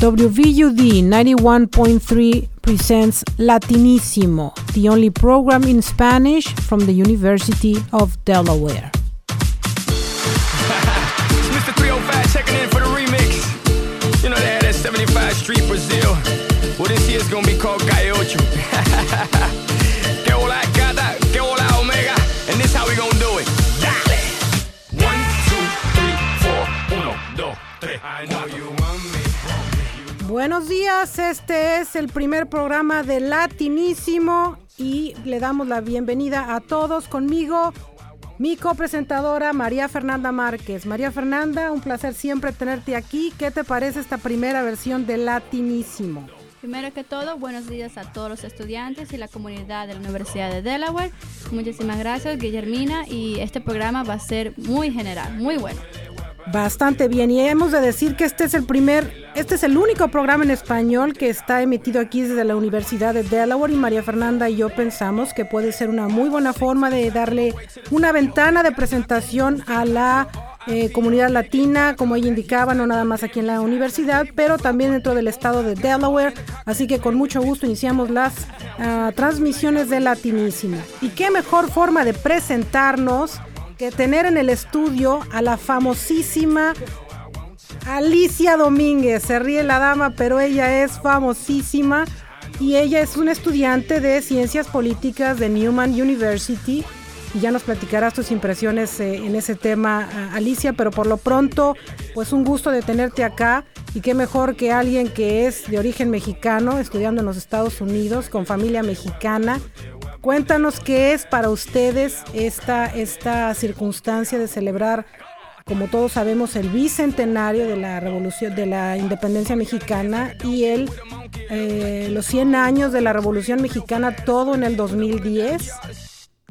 WVUD 91.3 presents Latinissimo, the only program in Spanish from the University of Delaware. Mr. 305 checking in for the remix. You know they had that 75 Street Brazil. Well, this year's gonna be called Calle Buenos días, este es el primer programa de Latinísimo y le damos la bienvenida a todos conmigo. Mi copresentadora María Fernanda Márquez. María Fernanda, un placer siempre tenerte aquí. ¿Qué te parece esta primera versión de Latinísimo? Primero que todo, buenos días a todos los estudiantes y la comunidad de la Universidad de Delaware. Muchísimas gracias, Guillermina, y este programa va a ser muy general, muy bueno. Bastante bien, y hemos de decir que este es el primer, este es el único programa en español que está emitido aquí desde la Universidad de Delaware y María Fernanda y yo pensamos que puede ser una muy buena forma de darle una ventana de presentación a la eh, comunidad latina, como ella indicaba, no nada más aquí en la universidad, pero también dentro del estado de Delaware. Así que con mucho gusto iniciamos las uh, transmisiones de Latinísimo. Y qué mejor forma de presentarnos que tener en el estudio a la famosísima Alicia Domínguez. Se ríe la dama, pero ella es famosísima y ella es una estudiante de Ciencias Políticas de Newman University. Y ya nos platicarás tus impresiones eh, en ese tema, Alicia, pero por lo pronto, pues un gusto de tenerte acá y qué mejor que alguien que es de origen mexicano, estudiando en los Estados Unidos, con familia mexicana, Cuéntanos qué es para ustedes esta, esta circunstancia de celebrar, como todos sabemos, el bicentenario de la revolución, de la independencia mexicana y el, eh, los 100 años de la revolución mexicana, todo en el 2010.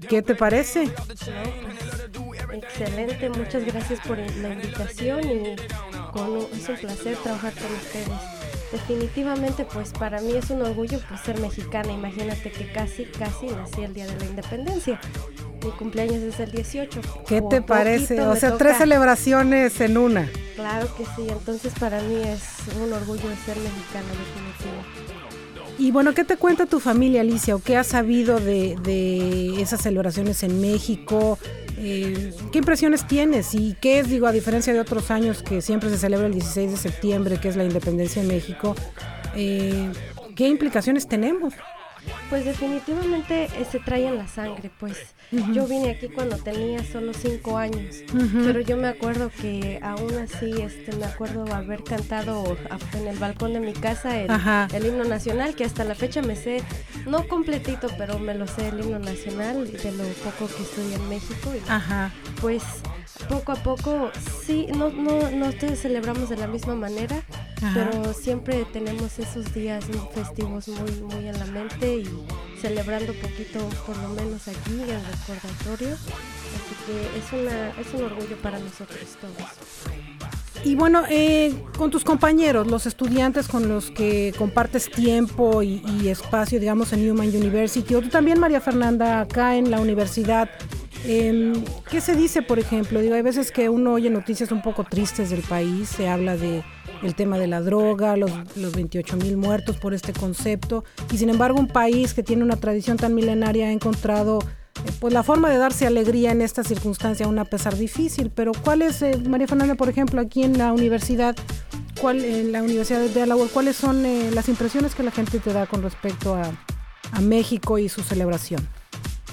¿Qué te parece? Excelente, muchas gracias por la invitación y es un placer trabajar con ustedes definitivamente pues para mí es un orgullo pues ser mexicana. Imagínate que casi, casi nací el día de la independencia. Mi cumpleaños es el 18. ¿Qué te parece? O sea, tres celebraciones en una. Claro que sí, entonces para mí es un orgullo ser mexicana definitivamente. Y bueno, ¿qué te cuenta tu familia, Alicia? ¿O qué has sabido de, de esas celebraciones en México? Eh, ¿Qué impresiones tienes? ¿Y qué es, digo, a diferencia de otros años que siempre se celebra el 16 de septiembre, que es la independencia de México, eh, ¿qué implicaciones tenemos? Pues definitivamente eh, se trae en la sangre, pues. Yo vine aquí cuando tenía solo cinco años, pero yo me acuerdo que aún así, este, me acuerdo haber cantado en el balcón de mi casa el, el, himno nacional, que hasta la fecha me sé, no completito, pero me lo sé el himno nacional de lo poco que estudié en México. Y, Ajá. Pues poco a poco, sí, no, no, no todos celebramos de la misma manera, pero siempre tenemos esos días festivos muy, muy en la mente y celebrando poquito, por lo menos aquí, el recordatorio. Así que es, una, es un orgullo para nosotros todos. Y bueno, eh, con tus compañeros, los estudiantes con los que compartes tiempo y, y, espacio, digamos, en Newman University, o tú también, María Fernanda, acá en la universidad, eh, ¿qué se dice, por ejemplo? Digo, hay veces que uno oye noticias un poco tristes del país, se habla de el tema de la droga, los, los 28 mil muertos por este concepto, y sin embargo un país que tiene una tradición tan milenaria ha encontrado pues la forma de darse alegría en esta circunstancia, aún a pesar difícil. Pero ¿cuál es, eh, María Fernanda, por ejemplo, aquí en la universidad, cuál, en la Universidad de Delaware, cuáles son eh, las impresiones que la gente te da con respecto a México y su celebración?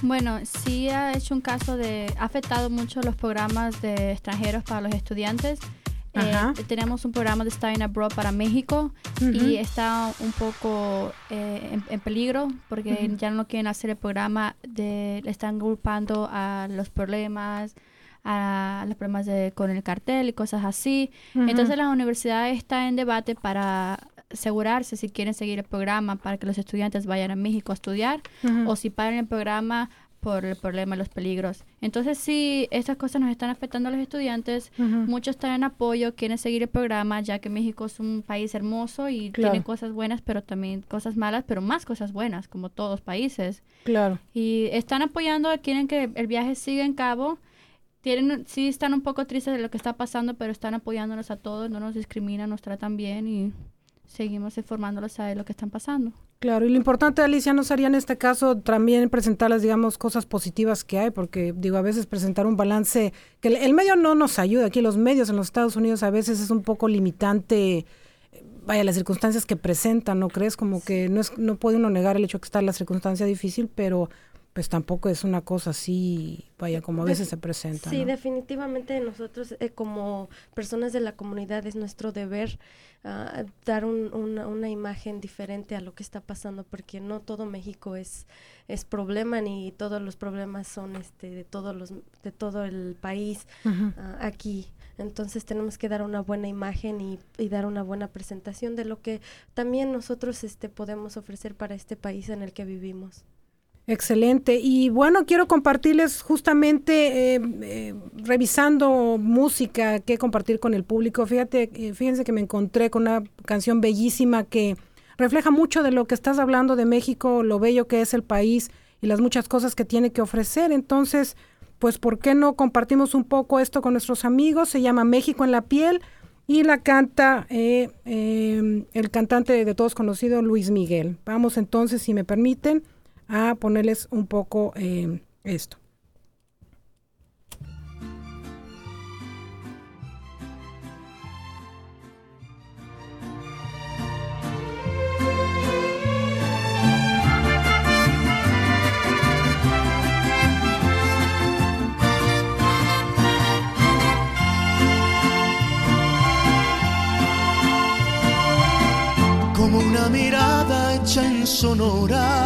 Bueno, sí ha hecho un caso de, ha afectado mucho los programas de extranjeros para los estudiantes. Eh, tenemos un programa de Studying Abroad para México y está un poco eh, en, peligro porque ya no quieren hacer el programa, de, le están agrupando a los problemas, a los problemas de, con el cartel y cosas así. Entonces la universidad está en debate para asegurarse si quieren seguir el programa para que los estudiantes vayan a México a estudiar o si paran el programa por el problema, los peligros. Entonces, sí, estas cosas nos están afectando a los estudiantes. Muchos están en apoyo, quieren seguir el programa, ya que México es un país hermoso y tiene cosas buenas, pero también cosas malas, pero más cosas buenas, como todos países. Claro. Y están apoyando, quieren que el viaje siga en cabo. Tienen, sí están un poco tristes de lo que está pasando, pero están apoyándonos a todos, no nos discriminan, nos tratan bien y seguimos informándolos a lo que están pasando. Claro, y lo importante, Alicia, no sería en este caso también presentarles, digamos, cosas positivas que hay, porque digo, a veces presentar un balance, que el, medio no nos ayuda, aquí los medios en los Estados Unidos a veces es un poco limitante, vaya, las circunstancias que presentan, ¿no crees? Como que no, es, no puede uno negar el hecho de que está la circunstancia difícil, pero pues tampoco es una cosa así, vaya, como a veces se presenta. Sí, definitivamente nosotros eh, como personas de la comunidad es nuestro deber ah, dar una, imagen diferente a lo que está pasando, porque no todo México es, es problema ni todos los problemas son este de todos los de todo el país ah, aquí. Entonces tenemos que dar una buena imagen y, y, dar una buena presentación de lo que también nosotros este podemos ofrecer para este país en el que vivimos. Excelente. Y bueno, quiero compartirles justamente, eh, eh, revisando música que compartir con el público. Fíjate, eh, fíjense que me encontré con una canción bellísima que refleja mucho de lo que estás hablando de México, lo bello que es el país y las muchas cosas que tiene que ofrecer. Entonces, pues, ¿por qué no compartimos un poco esto con nuestros amigos? Se llama México en la piel y la canta el cantante de todos conocido, Luis Miguel. Vamos entonces, si me permiten a ponerles un poco eh, esto. como una mirada hecha en sonora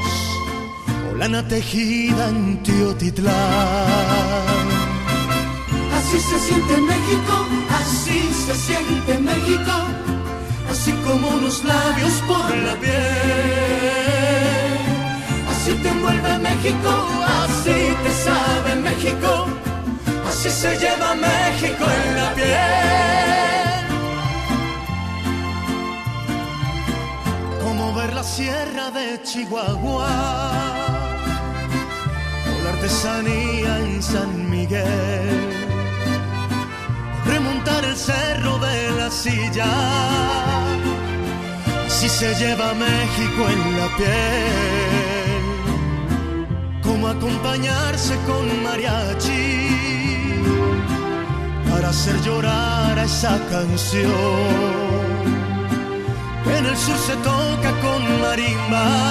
lana tejida en Teotitlán. Así se siente México, así se siente México, así como unos labios por la piel. Así te envuelve México, así te sabe México, así se lleva México en la piel. Como ver la sierra de Chihuahua artesanía en San Miguel. Remontar el cerro de la silla, si se lleva México en la piel. Como acompañarse con mariachi para hacer llorar a esa canción. En el sur se toca con marimba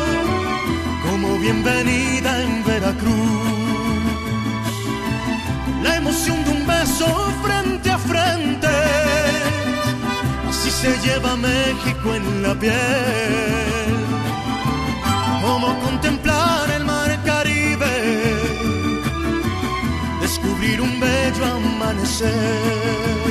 bienvenida en Veracruz. La emoción de un beso frente a frente, así se lleva México en la piel. Como contemplar el mar Caribe, descubrir un bello amanecer,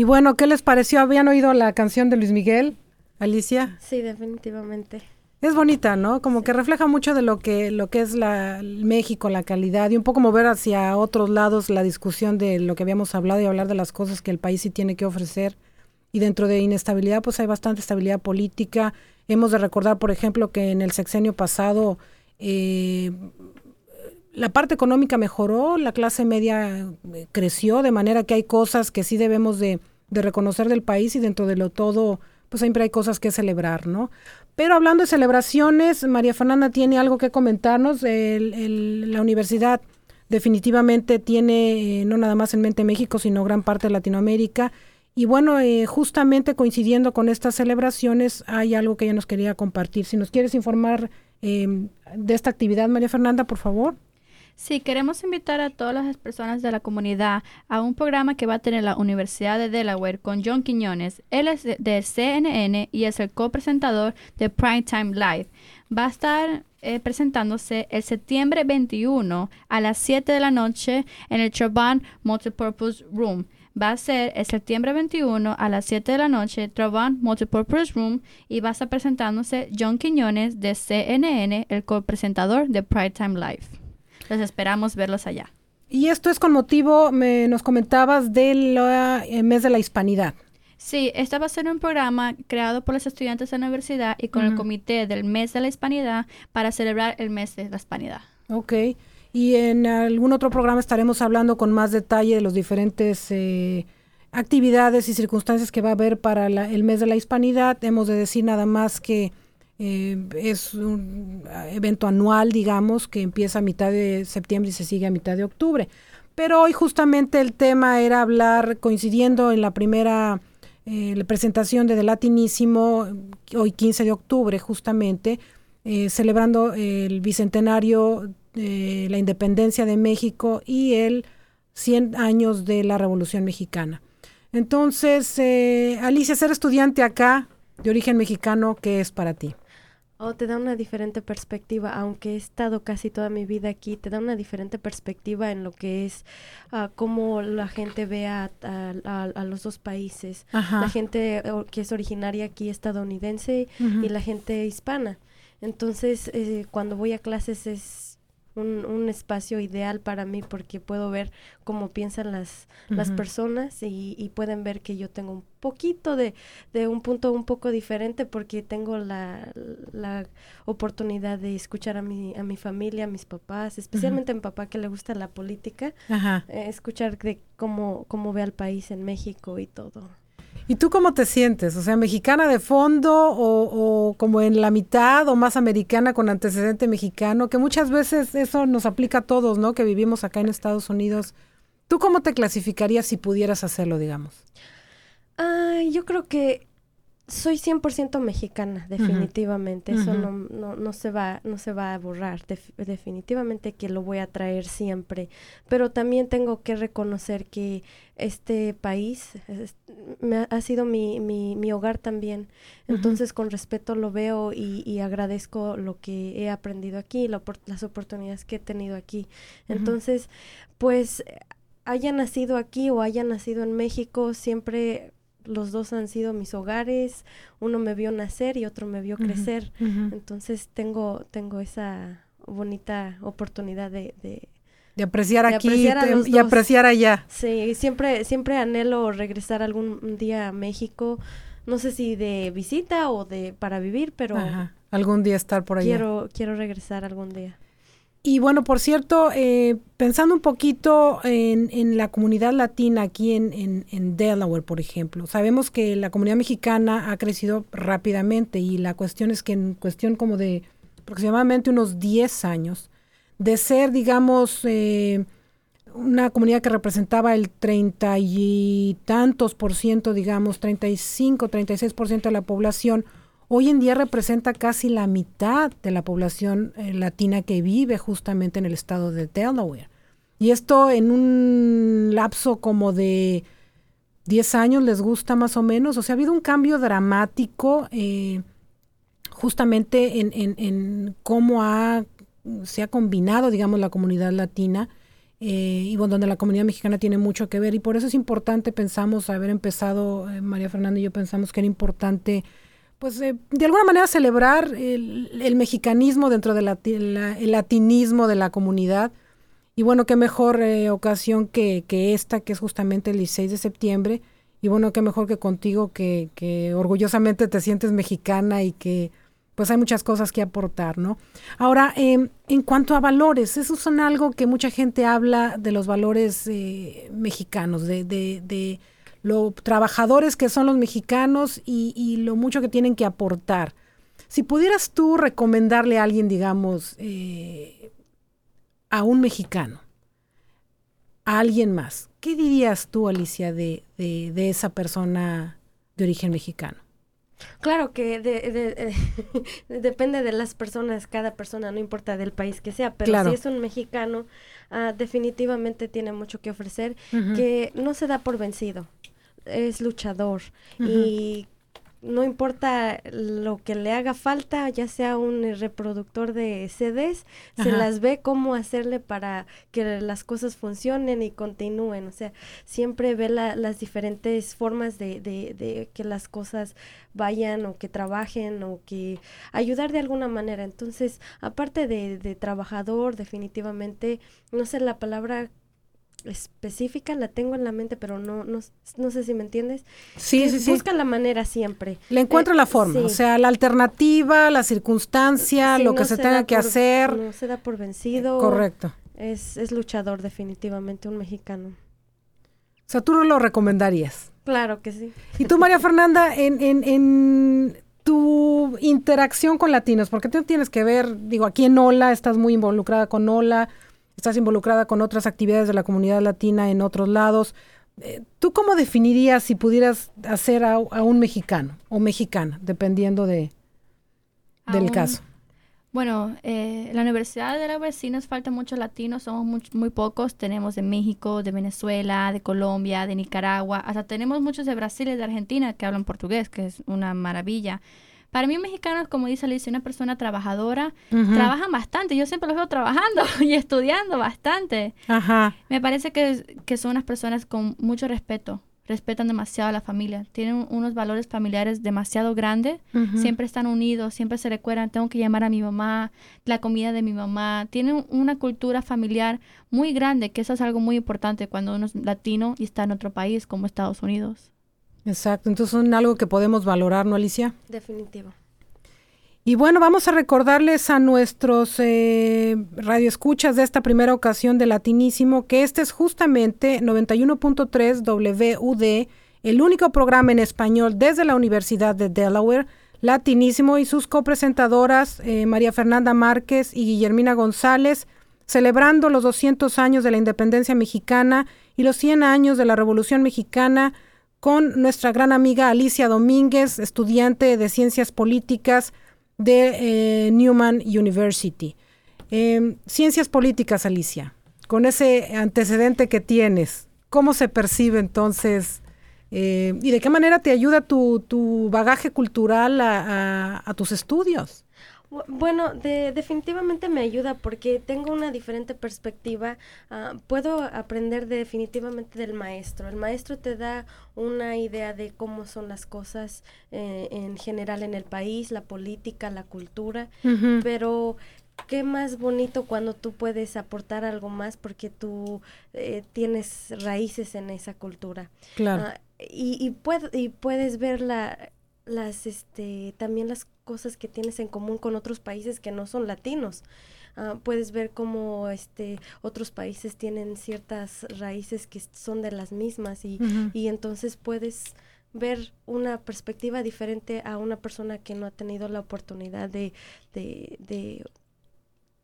Y bueno, ¿qué les pareció? ¿Habían oído la canción de Luis Miguel, Alicia? Sí, definitivamente. Es bonita, ¿no? Como que refleja mucho de lo que, lo que es la, México, la calidad, y un poco mover hacia otros lados la discusión de lo que habíamos hablado y hablar de las cosas que el país sí tiene que ofrecer. Y dentro de inestabilidad, pues hay bastante estabilidad política. Hemos de recordar, por ejemplo, que en el sexenio pasado eh, la parte económica mejoró, la clase media eh, creció, de manera que hay cosas que sí debemos de, de reconocer del país y dentro de lo todo, pues siempre hay cosas que celebrar, ¿no? Pero hablando de celebraciones, María Fernanda tiene algo que comentarnos. la universidad definitivamente tiene, eh, no nada más en mente México, sino gran parte de Latinoamérica. Y bueno, eh, justamente coincidiendo con estas celebraciones, hay algo que ella nos quería compartir. Si nos quieres informar em, de esta actividad, María Fernanda, por favor. Sí, queremos invitar a todas las personas de la comunidad a un programa que va a tener la Universidad de Delaware con John Quiñones. Él es de CNN y es el copresentador de Primetime Live. Va a estar eh, presentándose el septiembre 21 a las 7 de la noche en el Chauvin Multipurpose Room. Va a ser el septiembre 21 a las 7 de la noche, Travan Multipurpose Room, y va a estar presentándose John Quiñones de CNN, el copresentador de Primetime Live. Les esperamos verlos allá. Y esto es con motivo, me, nos comentabas, del eh, mes de la hispanidad. Sí, este va a ser un programa creado por los estudiantes de la universidad y con el comité del mes de la hispanidad para celebrar el mes de la hispanidad. Ok. Y en algún otro programa estaremos hablando con más detalle de los diferentes eh, actividades y circunstancias que va a haber para el mes de la hispanidad. Hemos de decir nada más que eh, es un evento anual, digamos, que empieza a mitad de septiembre y se sigue a mitad de octubre. Pero hoy justamente el tema era hablar, coincidiendo en la primera eh, presentación de The Latinísimo, hoy 15 de octubre justamente, eh, celebrando el bicentenario de la independencia de México y el 100 años de la Revolución Mexicana. Entonces, Alicia, ser estudiante acá, de origen mexicano, ¿qué es para ti? Oh, te da una diferente perspectiva, aunque he estado casi toda mi vida aquí, te da una diferente perspectiva en lo que es uh, cómo la gente ve a, los dos países. La gente que es originaria aquí estadounidense y la gente hispana. Entonces, eh, cuando voy a clases es un, un, espacio ideal para mí porque puedo ver cómo piensan las, las personas y, y, pueden ver que yo tengo un poquito de, de, un punto un poco diferente porque tengo la, la oportunidad de escuchar a mi, a mi familia, a mis papás, especialmente a mi papá que le gusta la política, eh, escuchar de cómo, cómo ve al país en México y todo. ¿Y tú cómo te sientes? O sea, mexicana de fondo o, como en la mitad o más americana con antecedente mexicano, que muchas veces eso nos aplica a todos, ¿no? Que vivimos acá en Estados Unidos. ¿Tú cómo te clasificarías si pudieras hacerlo, digamos? Ay, yo creo que soy 100% mexicana, definitivamente. Eso no, no, no, se va, no se va a borrar. definitivamente que lo voy a traer siempre. Pero también tengo que reconocer que este país me ha, sido mi, mi, mi, hogar también. Entonces, con respeto lo veo y, agradezco lo que he aprendido aquí, las oportunidades que he tenido aquí. Entonces, pues haya nacido aquí o haya nacido en México, siempre los dos han sido mis hogares, uno me vio nacer y otro me vio crecer, entonces tengo, tengo esa bonita oportunidad de, de, apreciar aquí y apreciar allá. Sí, siempre, siempre anhelo regresar algún día a México, no sé si de visita o de para vivir, pero algún día estar por allá. Quiero, quiero regresar algún día. Y bueno, por cierto, eh, pensando un poquito en, en, la comunidad latina aquí en, Delaware, por ejemplo, sabemos que la comunidad mexicana ha crecido rápidamente y la cuestión es que en cuestión como de aproximadamente unos 10 años, de ser, digamos, eh, una comunidad que representaba el treinta y tantos por ciento, digamos, 35, 36 por ciento de la población, hoy en día representa casi la mitad de la población eh, latina que vive justamente en el estado de Delaware. Y esto en un lapso como de 10 años les gusta más o menos. O sea, ha habido un cambio dramático eh, justamente en, en, cómo ha, se ha combinado, digamos, la comunidad latina. Eh, y bueno, donde la comunidad mexicana tiene mucho que ver. Y por eso es importante, pensamos, haber empezado, María Fernanda y yo pensamos que era importante pues de alguna manera celebrar el, mexicanismo dentro del latinismo de la comunidad. Y bueno, qué mejor ocasión que, que, esta, que es justamente el 16 de septiembre. Y bueno, qué mejor que contigo, que, que orgullosamente te sientes mexicana y que pues hay muchas cosas que aportar, ¿no? Ahora, em, en cuanto a valores, esos son algo que mucha gente habla de los valores eh, mexicanos, de, de, de lo trabajadores que son los mexicanos y, lo mucho que tienen que aportar. Si pudieras tú recomendarle a alguien, digamos, eh, a un mexicano, a alguien más, ¿qué dirías tú, Alicia, de, de esa persona de origen mexicano? Claro que de, depende de las personas, cada persona, no importa del país que sea, pero si es un mexicano, ah, definitivamente tiene mucho que ofrecer, que no se da por vencido, es luchador y no importa lo que le haga falta, ya sea un reproductor de CDs, se las ve cómo hacerle para que las cosas funcionen y continúen. O sea, siempre ve las diferentes formas de, de, de, que las cosas vayan o que trabajen o que ayudar de alguna manera. Entonces, aparte de, de trabajador, definitivamente, no sé la palabra específica, la tengo en la mente, pero no, no, no sé si me entiendes. Sí, sí, sí. Busca la manera siempre. Le encuentro la eh, forma, o sea, la alternativa, la circunstancia, lo que se, tenga que hacer. No se da por vencido. correcto. Es, es luchador definitivamente, un mexicano. O sea, tú lo recomendarías. Claro que sí. Y tú, María Fernanda, en, en, en tu interacción con latinos, porque tú tienes que ver, digo, aquí en Ola, estás muy involucrada con Ola, estás involucrada con otras actividades de la comunidad latina en otros lados. Eh, ¿Tú cómo definirías si pudieras hacer a, un mexicano o mexicana, dependiendo de, del caso? Bueno, eh, la Universidad de la Vecinos falta muchos latinos, somos muy, muy, pocos. Tenemos de México, de Venezuela, de Colombia, de Nicaragua, hasta tenemos muchos de Brasil y de Argentina que hablan portugués, que es una maravilla. Para mí un mexicano, como dice Alicia, una persona trabajadora, trabajan bastante. Yo siempre los veo trabajando y estudiando bastante. Ajá. Me parece que, que son unas personas con mucho respeto respetan demasiado a la familia, tienen unos valores familiares demasiado grandes, siempre están unidos, siempre se recuerdan, tengo que llamar a mi mamá, la comida de mi mamá, tienen una cultura familiar muy grande, que eso es algo muy importante cuando uno es latino y está en otro país como Estados Unidos. Exacto, entonces son algo que podemos valorar, ¿no, Alicia? Definitivo. Y bueno, vamos a recordarles a nuestros eh, radioescuchas de esta primera ocasión de Latinísimo que este es justamente 91.3 WUD, el único programa en español desde la Universidad de Delaware, Latinísimo, y sus copresentadoras eh, María Fernanda Márquez y Guillermina González, celebrando los 200 años de la independencia mexicana y los 100 años de la Revolución Mexicana con nuestra gran amiga Alicia Domínguez, estudiante de Ciencias Políticas de eh, Newman University. Em, ciencias Políticas, Alicia, con ese antecedente que tienes, ¿cómo se percibe entonces eh, y de qué manera te ayuda tu, bagaje cultural a tus estudios? Bueno, definitivamente me ayuda porque tengo una diferente perspectiva. Ah, puedo aprender definitivamente del maestro. El maestro te da una idea de cómo son las cosas eh, en general en el país, la política, la cultura, pero qué más bonito cuando tú puedes aportar algo más porque tú eh, tienes raíces en esa cultura. Claro. Ah, y, y, y puedes ver la, las, este, también las cosas que tienes en común con otros países que no son latinos. Ah, puedes ver cómo este, otros países tienen ciertas raíces que son de las mismas y, y entonces puedes ver una perspectiva diferente a una persona que no ha tenido la oportunidad de, de, de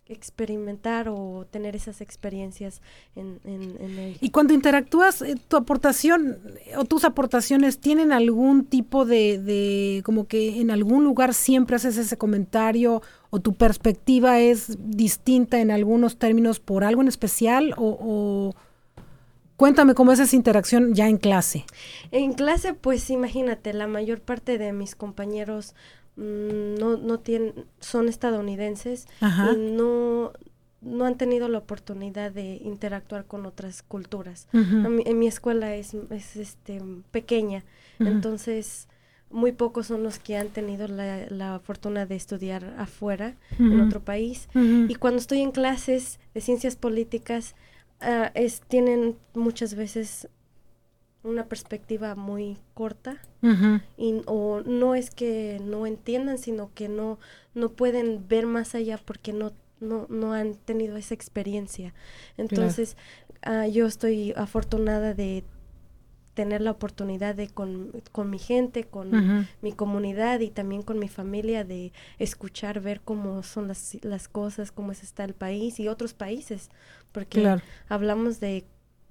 experimentar o tener esas experiencias en, en, Y cuando interactúas, eh, tu aportación o tus aportaciones tienen algún tipo de, de, como que en algún lugar siempre haces ese comentario o tu perspectiva es distinta en algunos términos por algo en especial o, o Cuéntame cómo es esa interacción ya en clase. En clase, pues imagínate, la mayor parte de mis compañeros no, no tienen, son estadounidenses y no, no han tenido la oportunidad de interactuar con otras culturas. en mi escuela es, es este, pequeña, entonces muy pocos son los que han tenido la, fortuna de estudiar afuera, en otro país. Y cuando estoy en clases de ciencias políticas, ah, es, tienen muchas veces una perspectiva muy corta y, o no es que no entiendan, sino que no, no pueden ver más allá porque no, no, no han tenido esa experiencia. Entonces, ah, yo estoy afortunada de tener la oportunidad de con, mi gente, con mi comunidad y también con mi familia de escuchar, ver cómo son las, las cosas, cómo está el país y otros países, porque hablamos de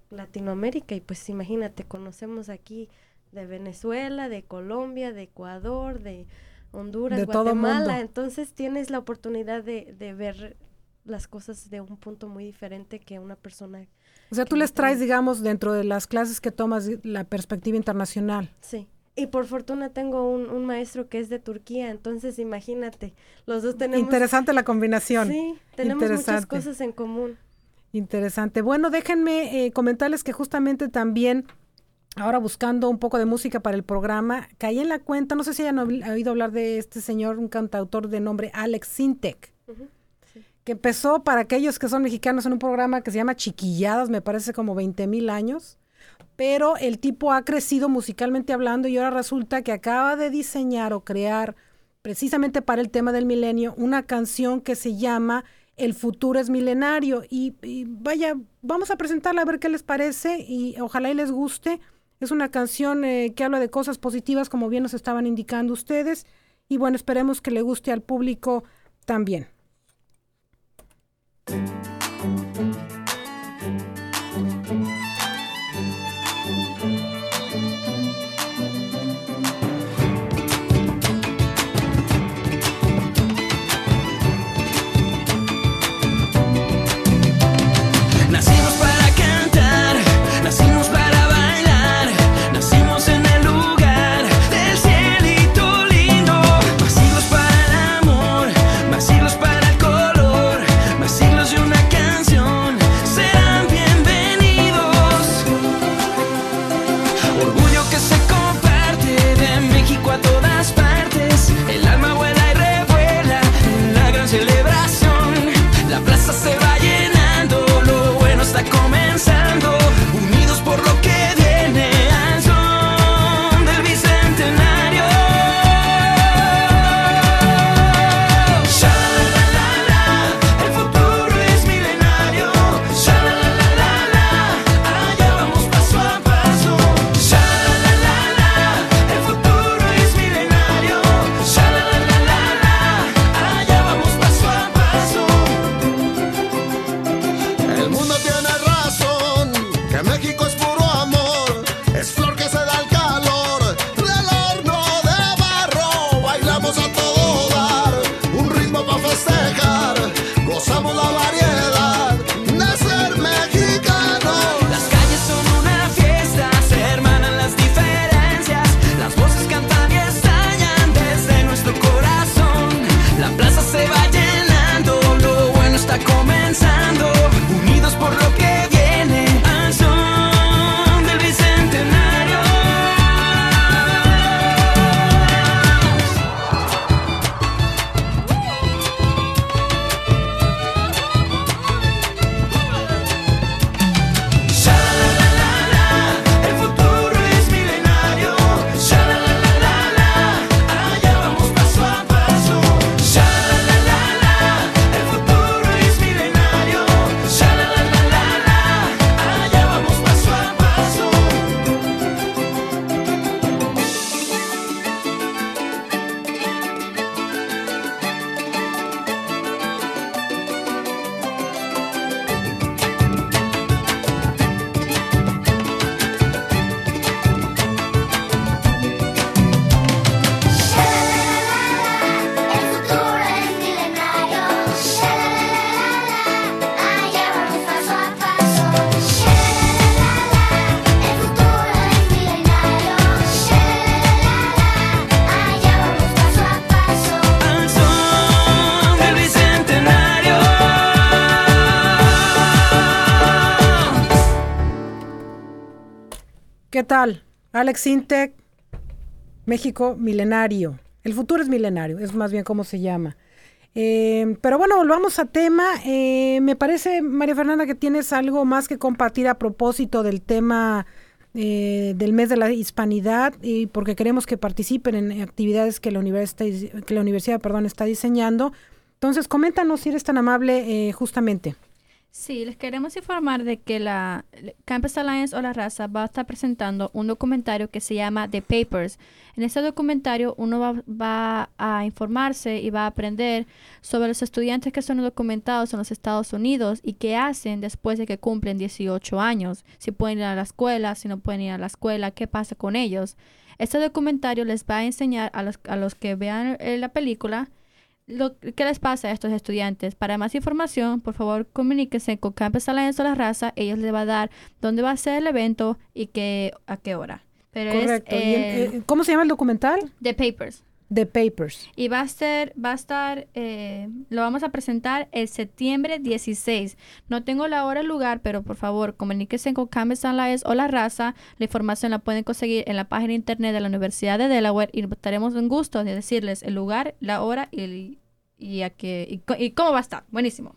Latinoamérica y pues imagínate, conocemos aquí de Venezuela, de Colombia, de Ecuador, de Honduras, Guatemala, entonces tienes la oportunidad de, de ver las cosas de un punto muy diferente que una persona o sea, tú les traes, digamos, dentro de las clases que tomas la perspectiva internacional. Sí. Y por fortuna tengo un, maestro que es de Turquía, entonces imagínate, los dos tenemos... Interesante la combinación. Sí, tenemos muchas cosas en común. Interesante. Bueno, déjenme eh, comentarles que justamente también, ahora buscando un poco de música para el programa, caí en la cuenta, no sé si hayan oído hablar de este señor, un cantautor de nombre Alex Sintek que empezó para aquellos que son mexicanos en un programa que se llama Chiquilladas, me parece como 20 mil años, pero el tipo ha crecido musicalmente hablando y ahora resulta que acaba de diseñar o crear precisamente para el tema del milenio una canción que se llama El futuro es milenario y, vaya, vamos a presentarla a ver qué les parece y ojalá y les guste. Es una canción eh, que habla de cosas positivas como bien nos estaban indicando ustedes y bueno, esperemos que le guste al público también. Alex Intec, México milenario. El futuro es milenario, es más bien como se llama. Eh, pero bueno, volvamos a tema. Eh, me parece, María Fernanda, que tienes algo más que compartir a propósito del tema eh, del mes de la hispanidad y porque queremos que participen en actividades que la universidad, que la universidad perdón, está diseñando. Entonces, coméntanos si eres tan amable justamente. Sí, les queremos informar de que la Campus Alliance o la raza va a estar presentando un documentario que se llama The Papers. En este documentario uno va, a informarse y va a aprender sobre los estudiantes que son documentados en los Estados Unidos y qué hacen después de que cumplen 18 años. Si pueden ir a la escuela, si no pueden ir a la escuela, qué pasa con ellos. Este documentario les va a enseñar a los, a los que vean eh, la película lo, ¿Qué les pasa a estos estudiantes? Para más información, por favor, comuníquense con Campus Alliance de la Raza. Ellos les va a dar dónde va a ser el evento y qué, a qué hora. Pero Correcto. Eh, ¿Cómo se llama el documental? The Papers. The Papers. Y va a ser, va a estar, eh, lo vamos a presentar el septiembre 16. No tengo la hora y el lugar, pero por favor, comuníquense con Campus Alliance o La Raza. La información la pueden conseguir en la página internet de la Universidad de Delaware y estaremos en gusto de decirles el lugar, la hora y, y, a qué, y, cómo va a estar. Buenísimo.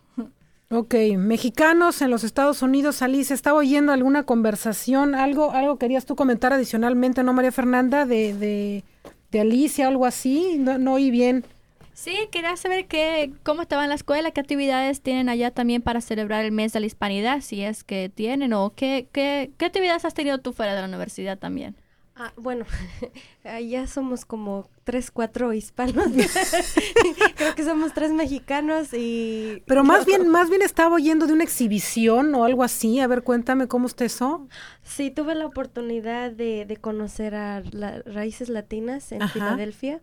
Ok, mexicanos en los Estados Unidos, Alice, estaba oyendo alguna conversación, algo, algo querías tú comentar adicionalmente, ¿no, María Fernanda? De, de de Alicia o algo así, no, no oí bien. Sí, quería saber qué, cómo estaba en la escuela, qué actividades tienen allá también para celebrar el mes de la hispanidad, si es que tienen, o qué, qué, qué actividades has tenido tú fuera de la universidad también. Ah, bueno, allá somos como tres, cuatro hispanos. Creo que somos tres mexicanos y... Pero más bien, más bien estaba oyendo de una exhibición o algo así. A ver, cuéntame cómo está eso. Sí, tuve la oportunidad de, de conocer a raíces latinas en Filadelfia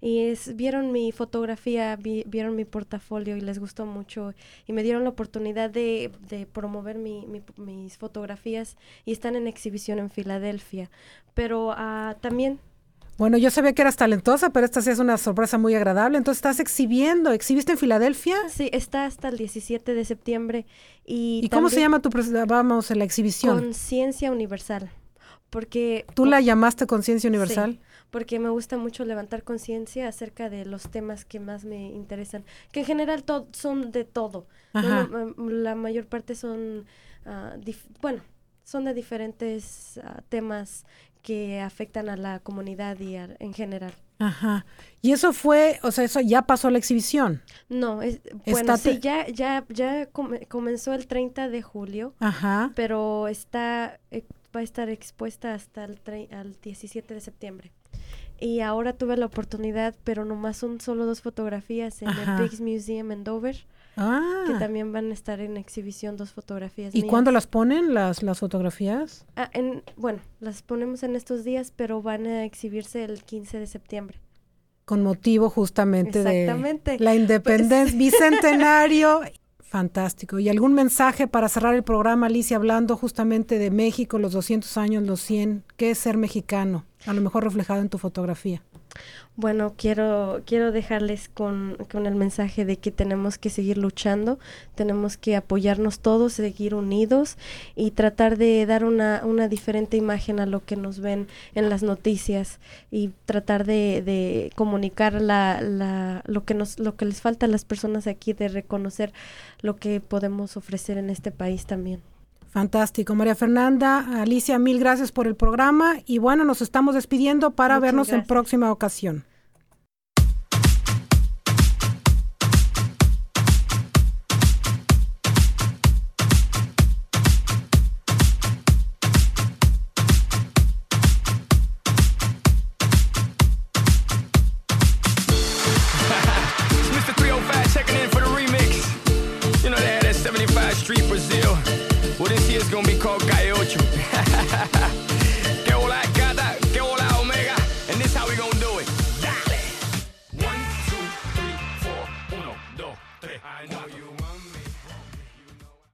y es, vieron mi fotografía, vieron mi portafolio y les gustó mucho y me dieron la oportunidad de, de promover mi, mis fotografías y están en exhibición en Filadelfia. Pero uh, también bueno, yo sabía que eras talentosa, pero esta sí es una sorpresa muy agradable. Entonces, ¿estás exhibiendo? ¿Exhibiste en Filadelfia? Sí, está hasta el 17 de septiembre. ¿Y, ¿Y cómo se llama tu, vamos, la exhibición? Conciencia Universal. Porque... ¿Tú la llamaste Conciencia Universal? Sí, porque me gusta mucho levantar conciencia acerca de los temas que más me interesan, que en general son de todo. La mayor parte son, uh, bueno, son de diferentes uh, temas que afectan a la comunidad y en general. Ajá. Y eso fue, o sea, eso ya pasó la exhibición. No, es, bueno, sí, ya, ya, ya comenzó el 30 de julio. Ajá. Pero está, eh, va a estar expuesta hasta el al 17 de septiembre. Y ahora tuve la oportunidad, pero nomás son solo dos fotografías en el Pigs Museum en Dover. Ah. Que también van a estar en exhibición dos fotografías. ¿Y cuándo las ponen las, las fotografías? Ah, en, bueno, las ponemos en estos días, pero van a exhibirse el 15 de septiembre. Con motivo justamente de la independencia, bicentenario. Fantástico. ¿Y algún mensaje para cerrar el programa, Alicia, hablando justamente de México, los 200 años, los 100? ¿Qué es ser mexicano? A lo mejor reflejado en tu fotografía. Bueno, quiero, quiero dejarles con, con, el mensaje de que tenemos que seguir luchando, tenemos que apoyarnos todos, seguir unidos y tratar de dar una, una diferente imagen a lo que nos ven en las noticias y tratar de, de comunicar la, la, lo, que nos, lo que les falta a las personas aquí, de reconocer lo que podemos ofrecer en este país también. Fantástico. María Fernanda, Alicia, mil gracias por el programa y bueno, nos estamos despidiendo para vernos en próxima ocasión.